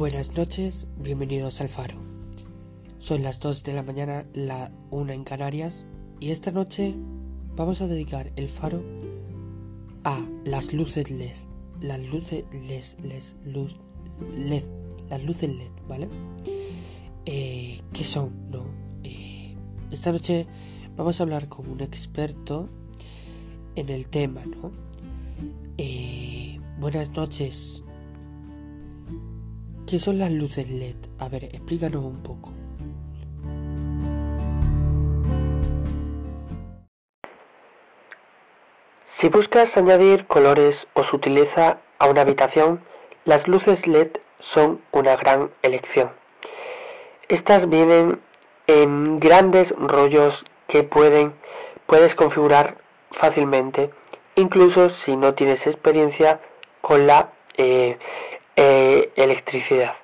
Buenas noches, bienvenidos al Faro. Son las 2 de la mañana, la 1 en Canarias, y esta noche vamos a dedicar el Faro a las luces LED. Las luces LED, luz, LED, las luces LED, ¿vale? Eh, ¿Qué son? No. Eh, esta noche vamos a hablar con un experto en el tema, ¿no? Eh, buenas noches, ¿Qué son las luces LED? A ver, explícanos un poco. Si buscas añadir colores o sutileza a una habitación, las luces LED son una gran elección. Estas vienen en grandes rollos que pueden, puedes configurar fácilmente, incluso si no tienes experiencia con la eh, eh, electricidad.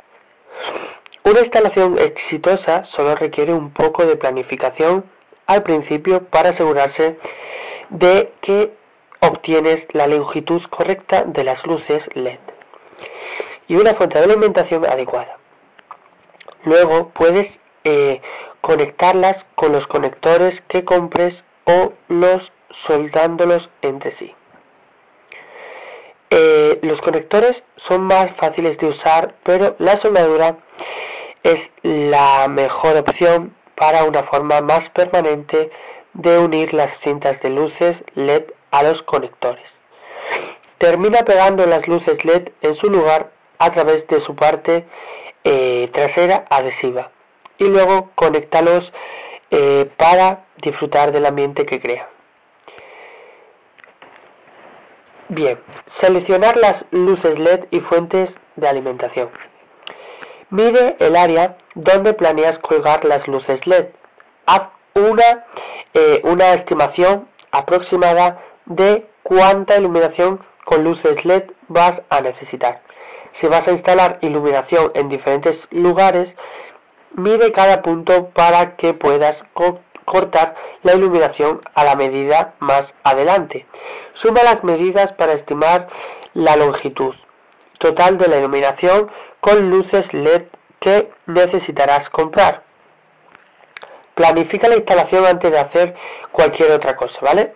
Una instalación exitosa solo requiere un poco de planificación al principio para asegurarse de que obtienes la longitud correcta de las luces LED y una fuente de alimentación adecuada. Luego puedes eh, conectarlas con los conectores que compres o los soldándolos entre sí. Eh, los conectores son más fáciles de usar, pero la soldadura es la mejor opción para una forma más permanente de unir las cintas de luces LED a los conectores. Termina pegando las luces LED en su lugar a través de su parte eh, trasera adhesiva y luego conéctalos eh, para disfrutar del ambiente que crea. Bien, seleccionar las luces LED y fuentes de alimentación. Mide el área donde planeas colgar las luces LED. Haz una, eh, una estimación aproximada de cuánta iluminación con luces LED vas a necesitar. Si vas a instalar iluminación en diferentes lugares, mide cada punto para que puedas cortar la iluminación a la medida más adelante. Suma las medidas para estimar la longitud total de la iluminación con luces LED que necesitarás comprar. Planifica la instalación antes de hacer cualquier otra cosa, ¿vale?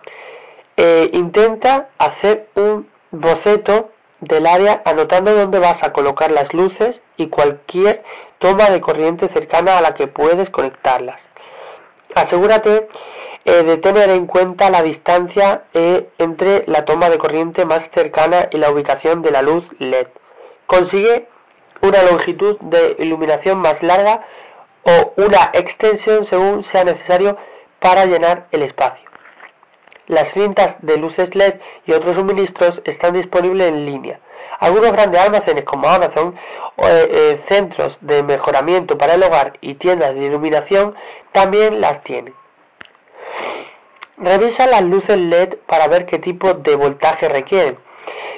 Eh, intenta hacer un boceto del área anotando dónde vas a colocar las luces y cualquier toma de corriente cercana a la que puedes conectarlas. Asegúrate eh, de tener en cuenta la distancia eh, entre la toma de corriente más cercana y la ubicación de la luz LED. Consigue una longitud de iluminación más larga o una extensión según sea necesario para llenar el espacio. Las cintas de luces LED y otros suministros están disponibles en línea. Algunos grandes almacenes como Amazon, eh, centros de mejoramiento para el hogar y tiendas de iluminación también las tienen. Revisa las luces LED para ver qué tipo de voltaje requieren.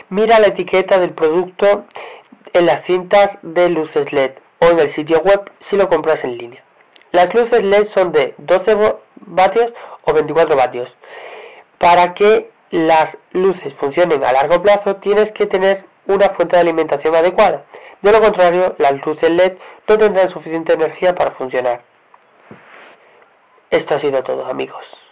Mira la etiqueta del producto en las cintas de luces LED o en el sitio web si lo compras en línea. Las luces LED son de 12 vatios o 24 vatios. Para que las luces funcionen a largo plazo tienes que tener una fuente de alimentación adecuada. De lo contrario, las luces LED no tendrán suficiente energía para funcionar. Esto ha sido todo amigos.